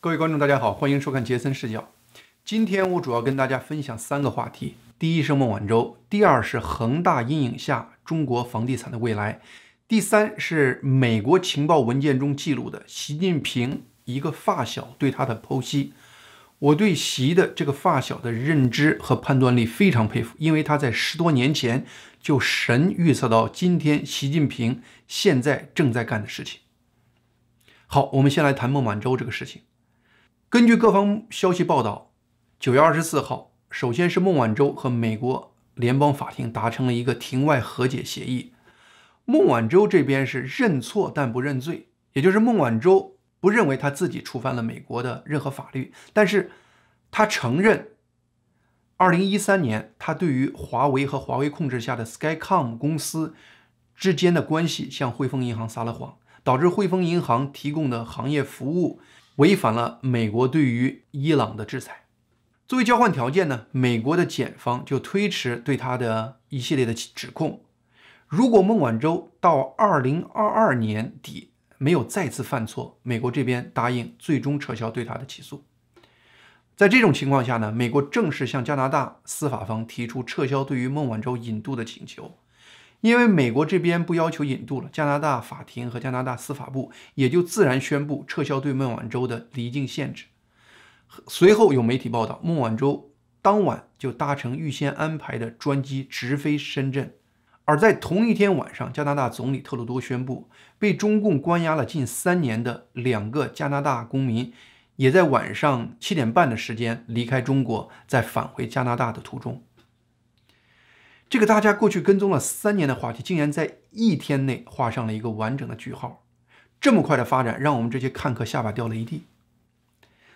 各位观众，大家好，欢迎收看杰森视角。今天我主要跟大家分享三个话题：第一是孟晚舟，第二是恒大阴影下中国房地产的未来，第三是美国情报文件中记录的习近平一个发小对他的剖析。我对习的这个发小的认知和判断力非常佩服，因为他在十多年前就神预测到今天习近平现在正在干的事情。好，我们先来谈孟晚舟这个事情。根据各方消息报道，九月二十四号，首先是孟晚舟和美国联邦法庭达成了一个庭外和解协议。孟晚舟这边是认错但不认罪，也就是孟晚舟。不认为他自己触犯了美国的任何法律，但是他承认，二零一三年他对于华为和华为控制下的 Skycom 公司之间的关系向汇丰银行撒了谎，导致汇丰银行提供的行业服务违反了美国对于伊朗的制裁。作为交换条件呢，美国的检方就推迟对他的一系列的指控。如果孟晚舟到二零二二年底，没有再次犯错，美国这边答应最终撤销对他的起诉。在这种情况下呢，美国正式向加拿大司法方提出撤销对于孟晚舟引渡的请求。因为美国这边不要求引渡了，加拿大法庭和加拿大司法部也就自然宣布撤销对孟晚舟的离境限制。随后有媒体报道，孟晚舟当晚就搭乘预先安排的专机直飞深圳。而在同一天晚上，加拿大总理特鲁多宣布，被中共关押了近三年的两个加拿大公民，也在晚上七点半的时间离开中国，在返回加拿大的途中。这个大家过去跟踪了三年的话题，竟然在一天内画上了一个完整的句号。这么快的发展，让我们这些看客下巴掉了一地。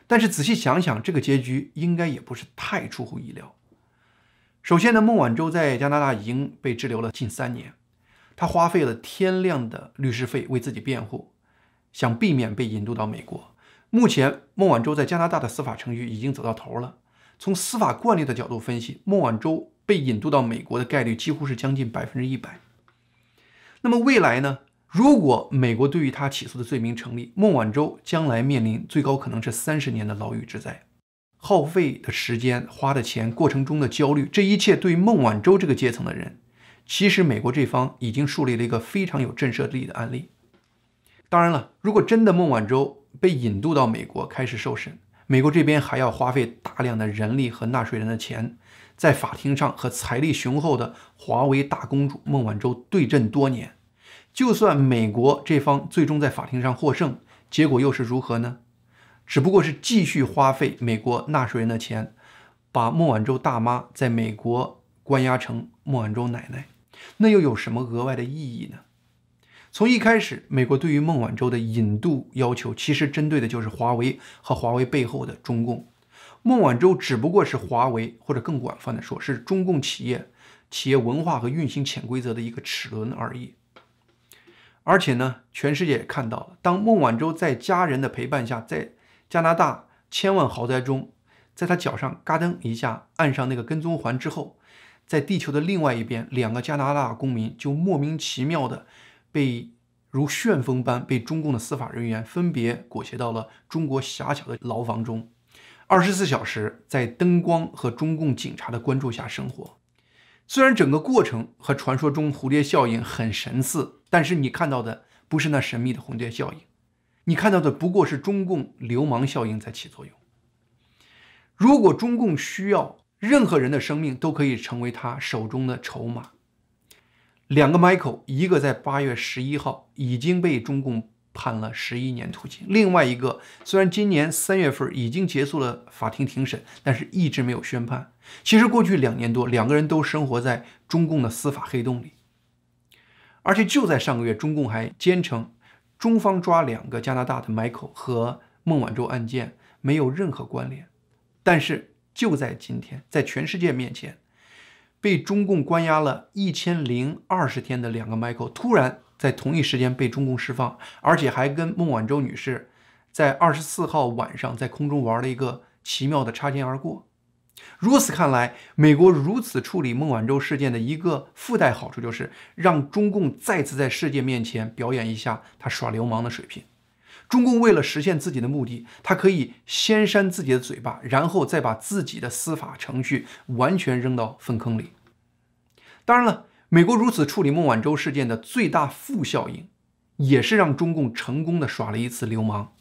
但是仔细想想，这个结局应该也不是太出乎意料。首先呢，孟晚舟在加拿大已经被滞留了近三年，他花费了天量的律师费为自己辩护，想避免被引渡到美国。目前，孟晚舟在加拿大的司法程序已经走到头了。从司法惯例的角度分析，孟晚舟被引渡到美国的概率几乎是将近百分之一百。那么未来呢？如果美国对于他起诉的罪名成立，孟晚舟将来面临最高可能是三十年的牢狱之灾。耗费的时间、花的钱、过程中的焦虑，这一切对于孟晚舟这个阶层的人，其实美国这方已经树立了一个非常有震慑力的案例。当然了，如果真的孟晚舟被引渡到美国开始受审，美国这边还要花费大量的人力和纳税人的钱，在法庭上和财力雄厚的华为大公主孟晚舟对阵多年。就算美国这方最终在法庭上获胜，结果又是如何呢？只不过是继续花费美国纳税人的钱，把孟晚舟大妈在美国关押成孟晚舟奶奶，那又有什么额外的意义呢？从一开始，美国对于孟晚舟的引渡要求，其实针对的就是华为和华为背后的中共。孟晚舟只不过是华为，或者更广泛的说，是中共企业企业文化和运行潜规则的一个齿轮而已。而且呢，全世界也看到了，当孟晚舟在家人的陪伴下，在加拿大千万豪宅中，在他脚上嘎噔一下按上那个跟踪环之后，在地球的另外一边，两个加拿大公民就莫名其妙的被如旋风般被中共的司法人员分别裹挟到了中国狭小的牢房中，二十四小时在灯光和中共警察的关注下生活。虽然整个过程和传说中蝴蝶效应很神似，但是你看到的不是那神秘的蝴蝶效应。你看到的不过是中共流氓效应在起作用。如果中共需要任何人的生命都可以成为他手中的筹码。两个 Michael，一个在八月十一号已经被中共判了十一年徒刑，另外一个虽然今年三月份已经结束了法庭庭审，但是一直没有宣判。其实过去两年多，两个人都生活在中共的司法黑洞里。而且就在上个月，中共还坚称。中方抓两个加拿大的 Michael 和孟晚舟案件没有任何关联，但是就在今天，在全世界面前，被中共关押了一千零二十天的两个 Michael 突然在同一时间被中共释放，而且还跟孟晚舟女士在二十四号晚上在空中玩了一个奇妙的擦肩而过。如此看来，美国如此处理孟晚舟事件的一个附带好处，就是让中共再次在世界面前表演一下他耍流氓的水平。中共为了实现自己的目的，他可以先扇自己的嘴巴，然后再把自己的司法程序完全扔到粪坑里。当然了，美国如此处理孟晚舟事件的最大负效应，也是让中共成功的耍了一次流氓。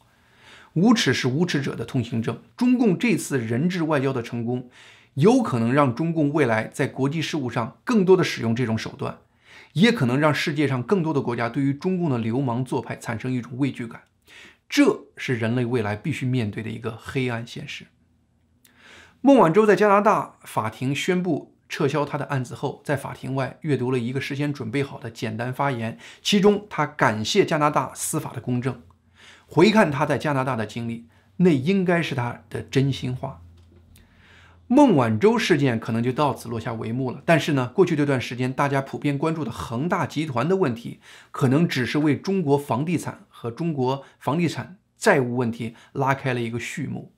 无耻是无耻者的通行证。中共这次人质外交的成功，有可能让中共未来在国际事务上更多的使用这种手段，也可能让世界上更多的国家对于中共的流氓做派产生一种畏惧感。这是人类未来必须面对的一个黑暗现实。孟晚舟在加拿大法庭宣布撤销他的案子后，在法庭外阅读了一个事先准备好的简单发言，其中他感谢加拿大司法的公正。回看他在加拿大的经历，那应该是他的真心话。孟晚舟事件可能就到此落下帷幕了。但是呢，过去这段时间大家普遍关注的恒大集团的问题，可能只是为中国房地产和中国房地产债务问题拉开了一个序幕。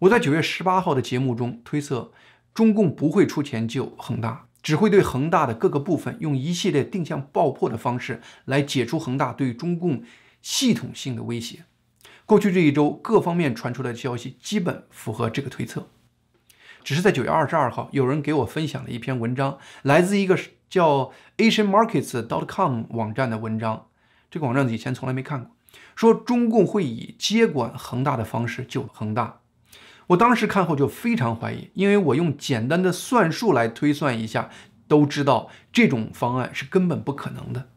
我在九月十八号的节目中推测，中共不会出钱救恒大，只会对恒大的各个部分用一系列定向爆破的方式来解除恒大对中共系统性的威胁。过去这一周，各方面传出来的消息基本符合这个推测。只是在九月二十二号，有人给我分享了一篇文章，来自一个叫 Asian Markets dot com 网站的文章。这个网站以前从来没看过，说中共会以接管恒大的方式救恒大。我当时看后就非常怀疑，因为我用简单的算术来推算一下，都知道这种方案是根本不可能的。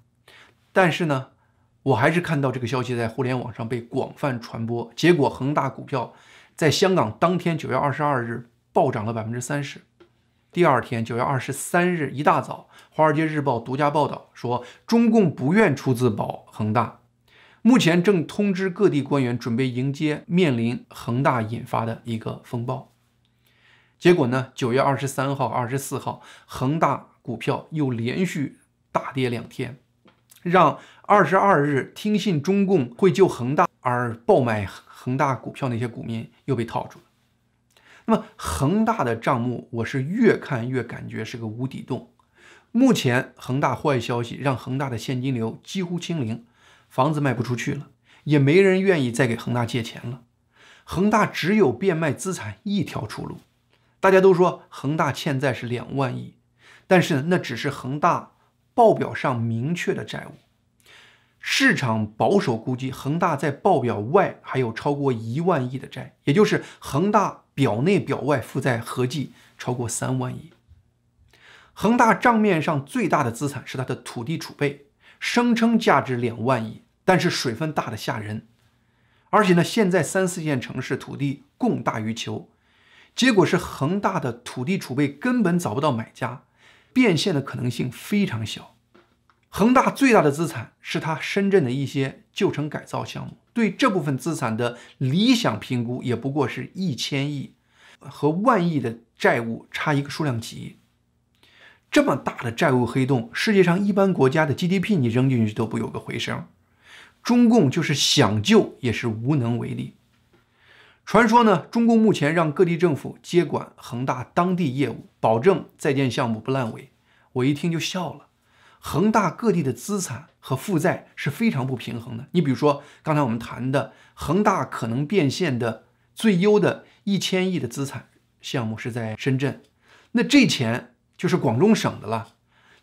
但是呢，我还是看到这个消息在互联网上被广泛传播，结果恒大股票在香港当天九月二十二日。暴涨了百分之三十。第二天，九月二十三日一大早，《华尔街日报》独家报道说，中共不愿出资保恒大，目前正通知各地官员准备迎接面临恒大引发的一个风暴。结果呢，九月二十三号、二十四号，恒大股票又连续大跌两天，让二十二日听信中共会救恒大而爆买恒大股票那些股民又被套住了。那么恒大的账目，我是越看越感觉是个无底洞。目前恒大坏消息让恒大的现金流几乎清零，房子卖不出去了，也没人愿意再给恒大借钱了。恒大只有变卖资产一条出路。大家都说恒大欠债是两万亿，但是那只是恒大报表上明确的债务。市场保守估计，恒大在报表外还有超过一万亿的债，也就是恒大。表内表外负债合计超过三万亿。恒大账面上最大的资产是它的土地储备，声称价值两万亿，但是水分大的吓人。而且呢，现在三四线城市土地供大于求，结果是恒大的土地储备根本找不到买家，变现的可能性非常小。恒大最大的资产是它深圳的一些旧城改造项目，对这部分资产的理想评估也不过是一千亿，和万亿的债务差一个数量级。这么大的债务黑洞，世界上一般国家的 GDP 你扔进去都不有个回声，中共就是想救也是无能为力。传说呢，中共目前让各地政府接管恒大当地业务，保证在建项目不烂尾，我一听就笑了。恒大各地的资产和负债是非常不平衡的。你比如说，刚才我们谈的恒大可能变现的最优的一千亿的资产项目是在深圳，那这钱就是广东省的了。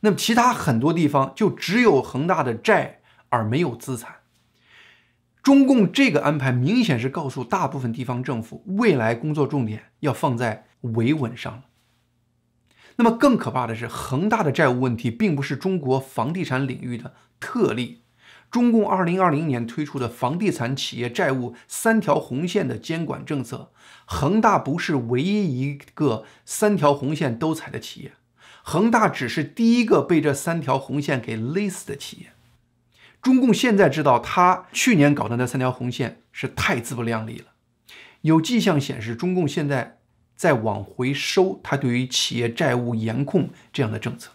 那么其他很多地方就只有恒大的债而没有资产。中共这个安排明显是告诉大部分地方政府，未来工作重点要放在维稳上了。那么更可怕的是，恒大的债务问题并不是中国房地产领域的特例。中共二零二零年推出的房地产企业债务三条红线的监管政策，恒大不是唯一一个三条红线都踩的企业，恒大只是第一个被这三条红线给勒死的企业。中共现在知道，他去年搞的那三条红线是太自不量力了。有迹象显示，中共现在。在往回收，他对于企业债务严控这样的政策。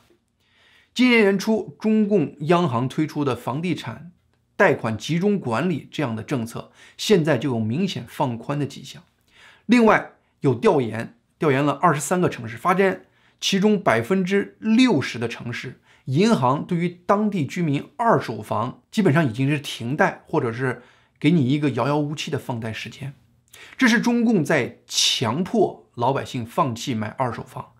今年年初，中共央行推出的房地产贷款集中管理这样的政策，现在就有明显放宽的迹象。另外，有调研调研了二十三个城市，发现其中百分之六十的城市银行对于当地居民二手房基本上已经是停贷，或者是给你一个遥遥无期的放贷时间。这是中共在强迫老百姓放弃买二手房，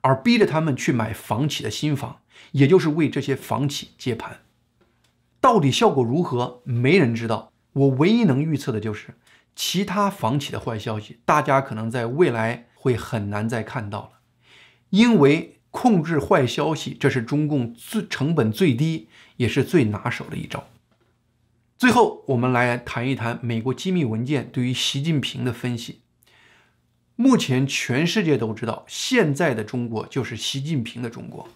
而逼着他们去买房企的新房，也就是为这些房企接盘。到底效果如何，没人知道。我唯一能预测的就是，其他房企的坏消息，大家可能在未来会很难再看到了，因为控制坏消息，这是中共最成本最低，也是最拿手的一招。最后，我们来谈一谈美国机密文件对于习近平的分析。目前，全世界都知道，现在的中国就是习近平的中国。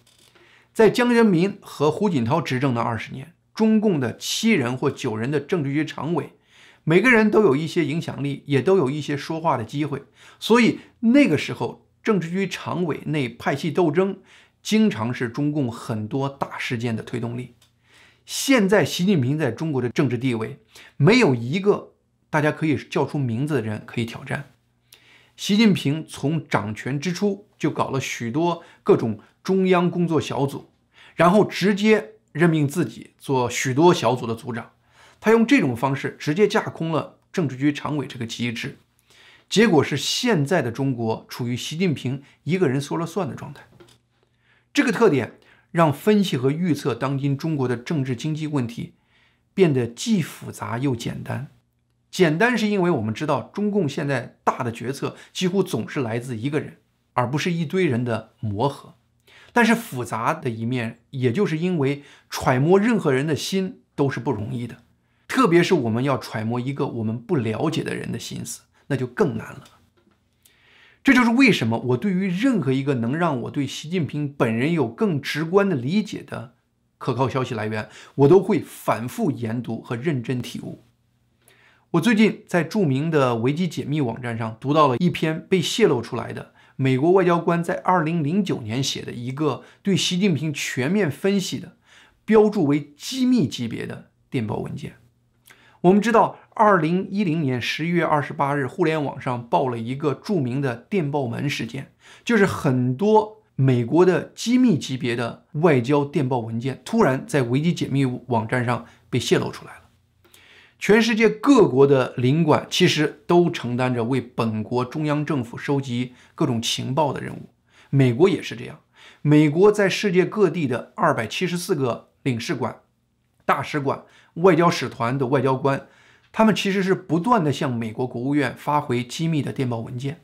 在江泽民和胡锦涛执政的二十年。中共的七人或九人的政治局常委，每个人都有一些影响力，也都有一些说话的机会。所以那个时候，政治局常委内派系斗争，经常是中共很多大事件的推动力。现在习近平在中国的政治地位，没有一个大家可以叫出名字的人可以挑战。习近平从掌权之初就搞了许多各种中央工作小组，然后直接。任命自己做许多小组的组长，他用这种方式直接架空了政治局常委这个机制，结果是现在的中国处于习近平一个人说了算的状态。这个特点让分析和预测当今中国的政治经济问题变得既复杂又简单。简单是因为我们知道中共现在大的决策几乎总是来自一个人，而不是一堆人的磨合。但是复杂的一面，也就是因为揣摩任何人的心都是不容易的，特别是我们要揣摩一个我们不了解的人的心思，那就更难了。这就是为什么我对于任何一个能让我对习近平本人有更直观的理解的可靠消息来源，我都会反复研读和认真体悟。我最近在著名的维基解密网站上读到了一篇被泄露出来的。美国外交官在二零零九年写的一个对习近平全面分析的、标注为机密级别的电报文件。我们知道，二零一零年十一月二十八日，互联网上爆了一个著名的“电报门”事件，就是很多美国的机密级别的外交电报文件突然在维基解密网站上被泄露出来了。全世界各国的领馆其实都承担着为本国中央政府收集各种情报的任务，美国也是这样。美国在世界各地的二百七十四个领事馆、大使馆、外交使团的外交官，他们其实是不断的向美国国务院发回机密的电报文件。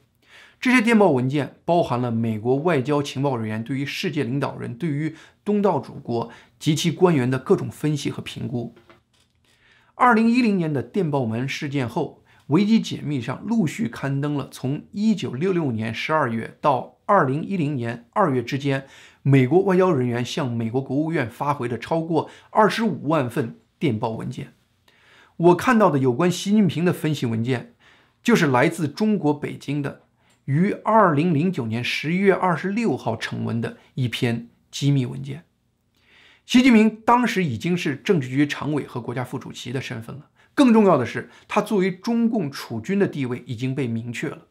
这些电报文件包含了美国外交情报人员对于世界领导人、对于东道主国及其官员的各种分析和评估。二零一零年的电报门事件后，维基解密上陆续刊登了从一九六六年十二月到二零一零年二月之间，美国外交人员向美国国务院发回的超过二十五万份电报文件。我看到的有关习近平的分析文件，就是来自中国北京的，于二零零九年十一月二十六号成文的一篇机密文件。习近平当时已经是政治局常委和国家副主席的身份了。更重要的是，他作为中共储君的地位已经被明确了。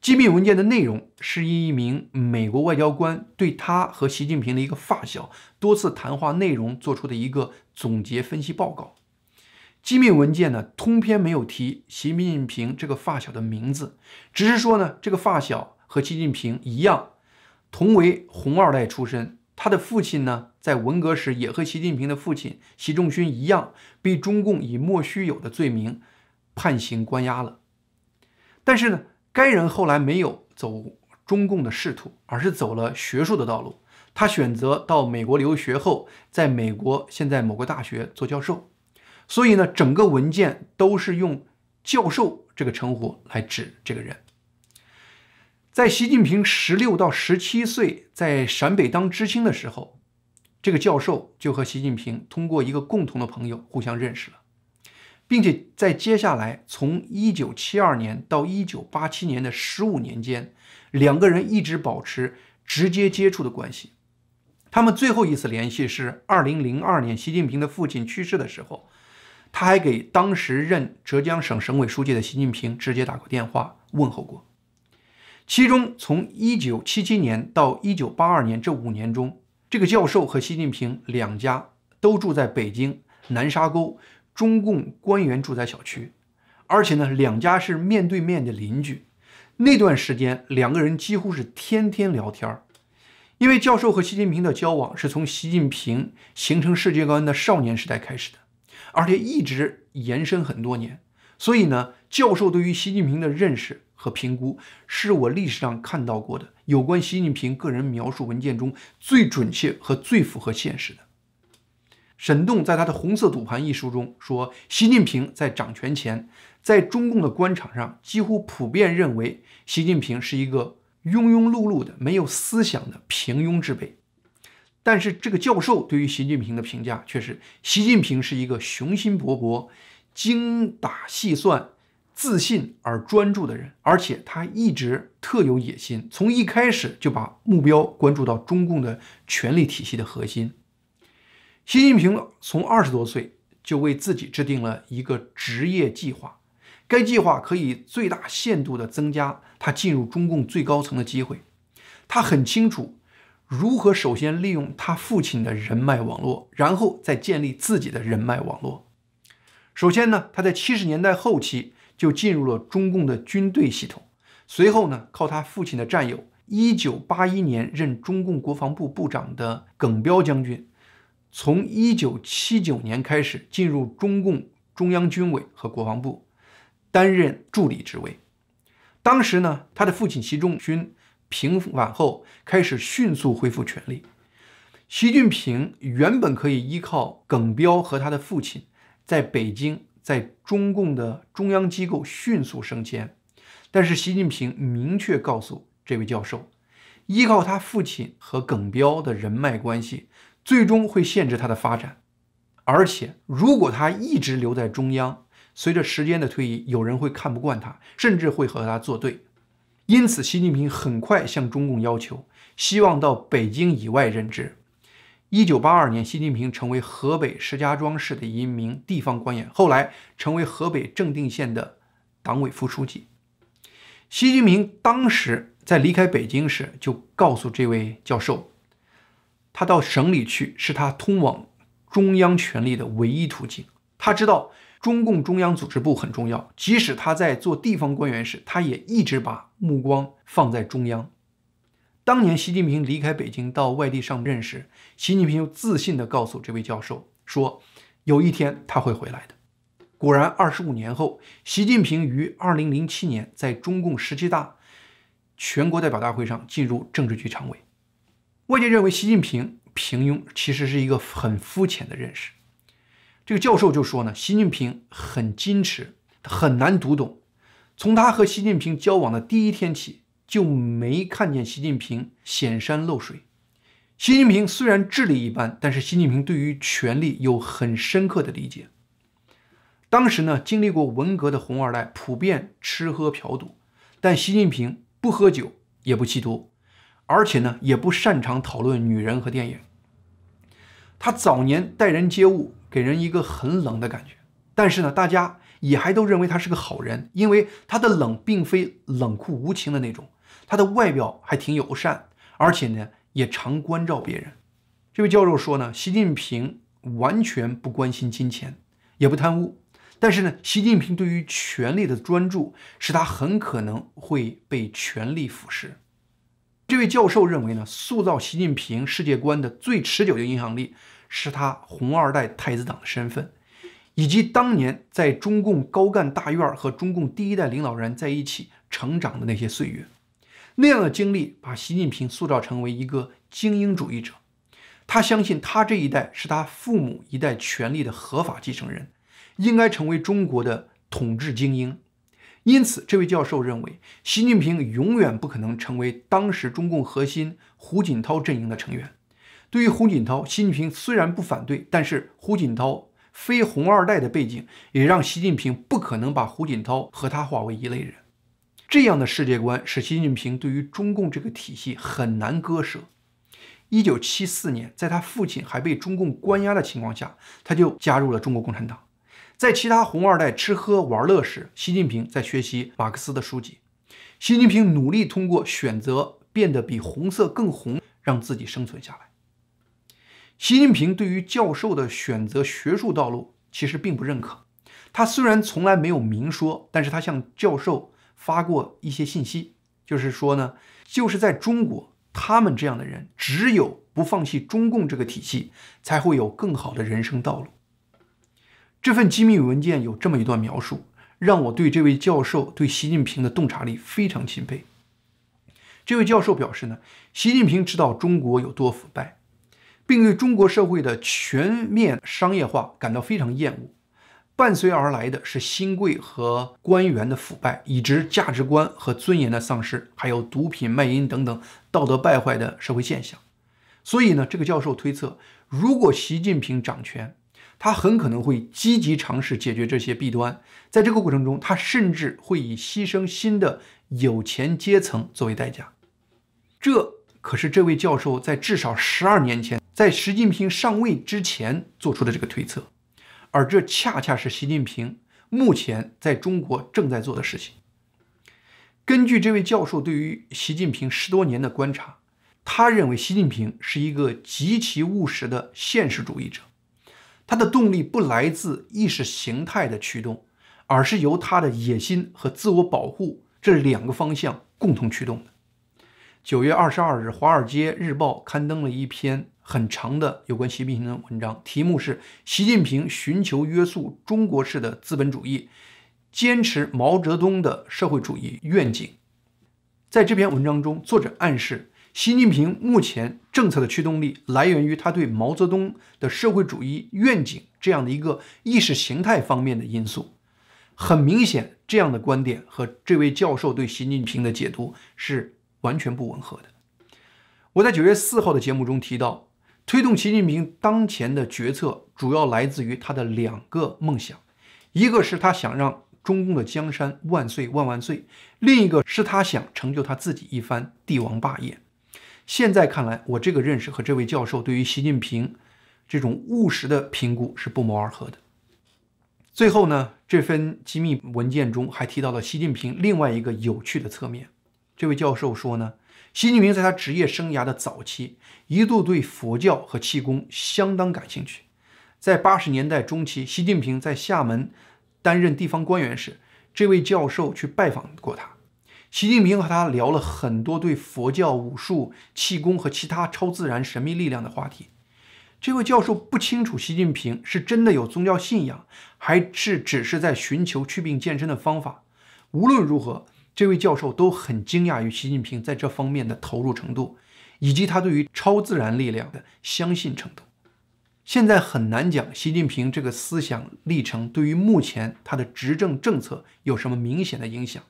机密文件的内容是一名美国外交官对他和习近平的一个发小多次谈话内容做出的一个总结分析报告。机密文件呢，通篇没有提习近平这个发小的名字，只是说呢，这个发小和习近平一样，同为红二代出身。他的父亲呢，在文革时也和习近平的父亲习仲勋一样，被中共以莫须有的罪名判刑关押了。但是呢，该人后来没有走中共的仕途，而是走了学术的道路。他选择到美国留学后，在美国现在某个大学做教授。所以呢，整个文件都是用“教授”这个称呼来指这个人。在习近平十六到十七岁在陕北当知青的时候，这个教授就和习近平通过一个共同的朋友互相认识了，并且在接下来从一九七二年到一九八七年的十五年间，两个人一直保持直接接触的关系。他们最后一次联系是二零零二年习近平的父亲去世的时候，他还给当时任浙江省省委书记的习近平直接打过电话问候过。其中，从一九七七年到一九八二年这五年中，这个教授和习近平两家都住在北京南沙沟中共官员住宅小区，而且呢，两家是面对面的邻居。那段时间，两个人几乎是天天聊天儿。因为教授和习近平的交往是从习近平形成世界观的少年时代开始的，而且一直延伸很多年。所以呢，教授对于习近平的认识和评估，是我历史上看到过的有关习近平个人描述文件中最准确和最符合现实的。沈栋在他的《红色赌盘》一书中说，习近平在掌权前，在中共的官场上几乎普遍认为，习近平是一个庸庸碌碌的、没有思想的平庸之辈。但是这个教授对于习近平的评价却是，习近平是一个雄心勃勃。精打细算、自信而专注的人，而且他一直特有野心，从一开始就把目标关注到中共的权力体系的核心。习近平从二十多岁就为自己制定了一个职业计划，该计划可以最大限度地增加他进入中共最高层的机会。他很清楚如何首先利用他父亲的人脉网络，然后再建立自己的人脉网络。首先呢，他在七十年代后期就进入了中共的军队系统，随后呢，靠他父亲的战友，一九八一年任中共国防部部长的耿彪将军，从一九七九年开始进入中共中央军委和国防部，担任助理职位。当时呢，他的父亲习仲勋平反后开始迅速恢复权力，习近平原本可以依靠耿彪和他的父亲。在北京，在中共的中央机构迅速升迁，但是习近平明确告诉这位教授，依靠他父亲和耿彪的人脉关系，最终会限制他的发展。而且，如果他一直留在中央，随着时间的推移，有人会看不惯他，甚至会和他作对。因此，习近平很快向中共要求，希望到北京以外任职。一九八二年，习近平成为河北石家庄市的一名地方官员，后来成为河北正定县的党委副书记。习近平当时在离开北京时，就告诉这位教授，他到省里去是他通往中央权力的唯一途径。他知道中共中央组织部很重要，即使他在做地方官员时，他也一直把目光放在中央。当年习近平离开北京到外地上任时，习近平又自信地告诉这位教授说：“有一天他会回来的。”果然，二十五年后，习近平于二零零七年在中共十七大全国代表大会上进入政治局常委。外界认为习近平平庸，其实是一个很肤浅的认识。这个教授就说呢：“习近平很矜持，很难读懂。从他和习近平交往的第一天起。”就没看见习近平显山露水。习近平虽然智力一般，但是习近平对于权力有很深刻的理解。当时呢，经历过文革的红二代普遍吃喝嫖赌，但习近平不喝酒也不吸毒，而且呢，也不擅长讨论女人和电影。他早年待人接物给人一个很冷的感觉，但是呢，大家也还都认为他是个好人，因为他的冷并非冷酷无情的那种。他的外表还挺友善，而且呢也常关照别人。这位教授说呢，习近平完全不关心金钱，也不贪污，但是呢，习近平对于权力的专注，使他很可能会被权力腐蚀。这位教授认为呢，塑造习近平世界观的最持久的影响力，是他红二代太子党的身份，以及当年在中共高干大院和中共第一代领导人在一起成长的那些岁月。那样的经历把习近平塑造成为一个精英主义者。他相信他这一代是他父母一代权力的合法继承人，应该成为中国的统治精英。因此，这位教授认为，习近平永远不可能成为当时中共核心胡锦涛阵营的成员。对于胡锦涛，习近平虽然不反对，但是胡锦涛非红二代的背景也让习近平不可能把胡锦涛和他划为一类人。这样的世界观使习近平对于中共这个体系很难割舍。一九七四年，在他父亲还被中共关押的情况下，他就加入了中国共产党。在其他红二代吃喝玩乐时，习近平在学习马克思的书籍。习近平努力通过选择变得比红色更红，让自己生存下来。习近平对于教授的选择学术道路，其实并不认可。他虽然从来没有明说，但是他向教授发过一些信息，就是说呢，就是在中国，他们这样的人，只有不放弃中共这个体系，才会有更好的人生道路。这份机密文件有这么一段描述，让我对这位教授对习近平的洞察力非常钦佩。这位教授表示呢，习近平知道中国有多腐败，并对中国社会的全面商业化感到非常厌恶。伴随而来的是新贵和官员的腐败，以及价值观和尊严的丧失，还有毒品卖淫等等道德败坏的社会现象。所以呢，这个教授推测，如果习近平掌权，他很可能会积极尝试解决这些弊端。在这个过程中，他甚至会以牺牲新的有钱阶层作为代价。这可是这位教授在至少十二年前，在习近平上位之前做出的这个推测。而这恰恰是习近平目前在中国正在做的事情。根据这位教授对于习近平十多年的观察，他认为习近平是一个极其务实的现实主义者，他的动力不来自意识形态的驱动，而是由他的野心和自我保护这两个方向共同驱动的。九月二十二日，《华尔街日报》刊登了一篇。很长的有关习近平的文章，题目是“习近平寻求约束中国式的资本主义，坚持毛泽东的社会主义愿景”。在这篇文章中，作者暗示习近平目前政策的驱动力来源于他对毛泽东的社会主义愿景这样的一个意识形态方面的因素。很明显，这样的观点和这位教授对习近平的解读是完全不吻合的。我在九月四号的节目中提到。推动习近平当前的决策，主要来自于他的两个梦想：一个是他想让中共的江山万岁万万岁；另一个是他想成就他自己一番帝王霸业。现在看来，我这个认识和这位教授对于习近平这种务实的评估是不谋而合的。最后呢，这份机密文件中还提到了习近平另外一个有趣的侧面。这位教授说呢。习近平在他职业生涯的早期，一度对佛教和气功相当感兴趣。在八十年代中期，习近平在厦门担任地方官员时，这位教授去拜访过他。习近平和他聊了很多对佛教、武术、气功和其他超自然神秘力量的话题。这位教授不清楚习近平是真的有宗教信仰，还是只是在寻求祛病健身的方法。无论如何。这位教授都很惊讶于习近平在这方面的投入程度，以及他对于超自然力量的相信程度。现在很难讲习近平这个思想历程对于目前他的执政政策有什么明显的影响。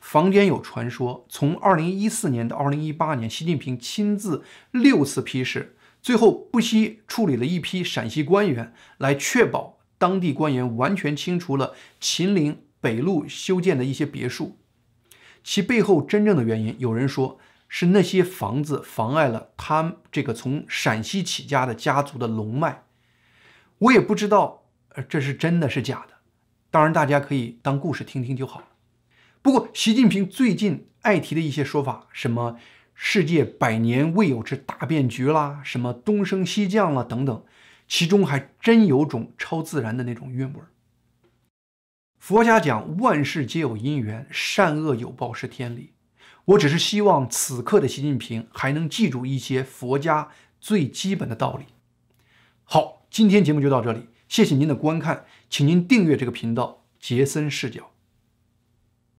坊间有传说，从2014年到2018年，习近平亲自六次批示，最后不惜处理了一批陕西官员，来确保当地官员完全清除了秦岭北路修建的一些别墅。其背后真正的原因，有人说是那些房子妨碍了他这个从陕西起家的家族的龙脉。我也不知道，呃，这是真的是假的。当然，大家可以当故事听听就好了。不过，习近平最近爱提的一些说法，什么世界百年未有之大变局啦，什么东升西降了等等，其中还真有种超自然的那种韵味。佛家讲万事皆有因缘，善恶有报是天理。我只是希望此刻的习近平还能记住一些佛家最基本的道理。好，今天节目就到这里，谢谢您的观看，请您订阅这个频道，杰森视角。